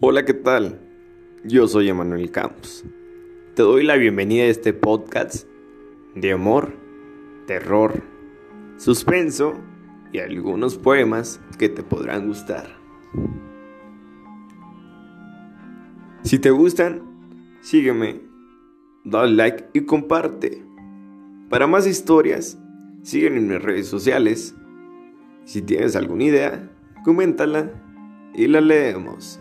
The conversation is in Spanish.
Hola, ¿qué tal? Yo soy Emanuel Campos. Te doy la bienvenida a este podcast de amor, terror, suspenso y algunos poemas que te podrán gustar. Si te gustan, sígueme, dale like y comparte. Para más historias, sígueme en mis redes sociales. Si tienes alguna idea, coméntala y la leemos.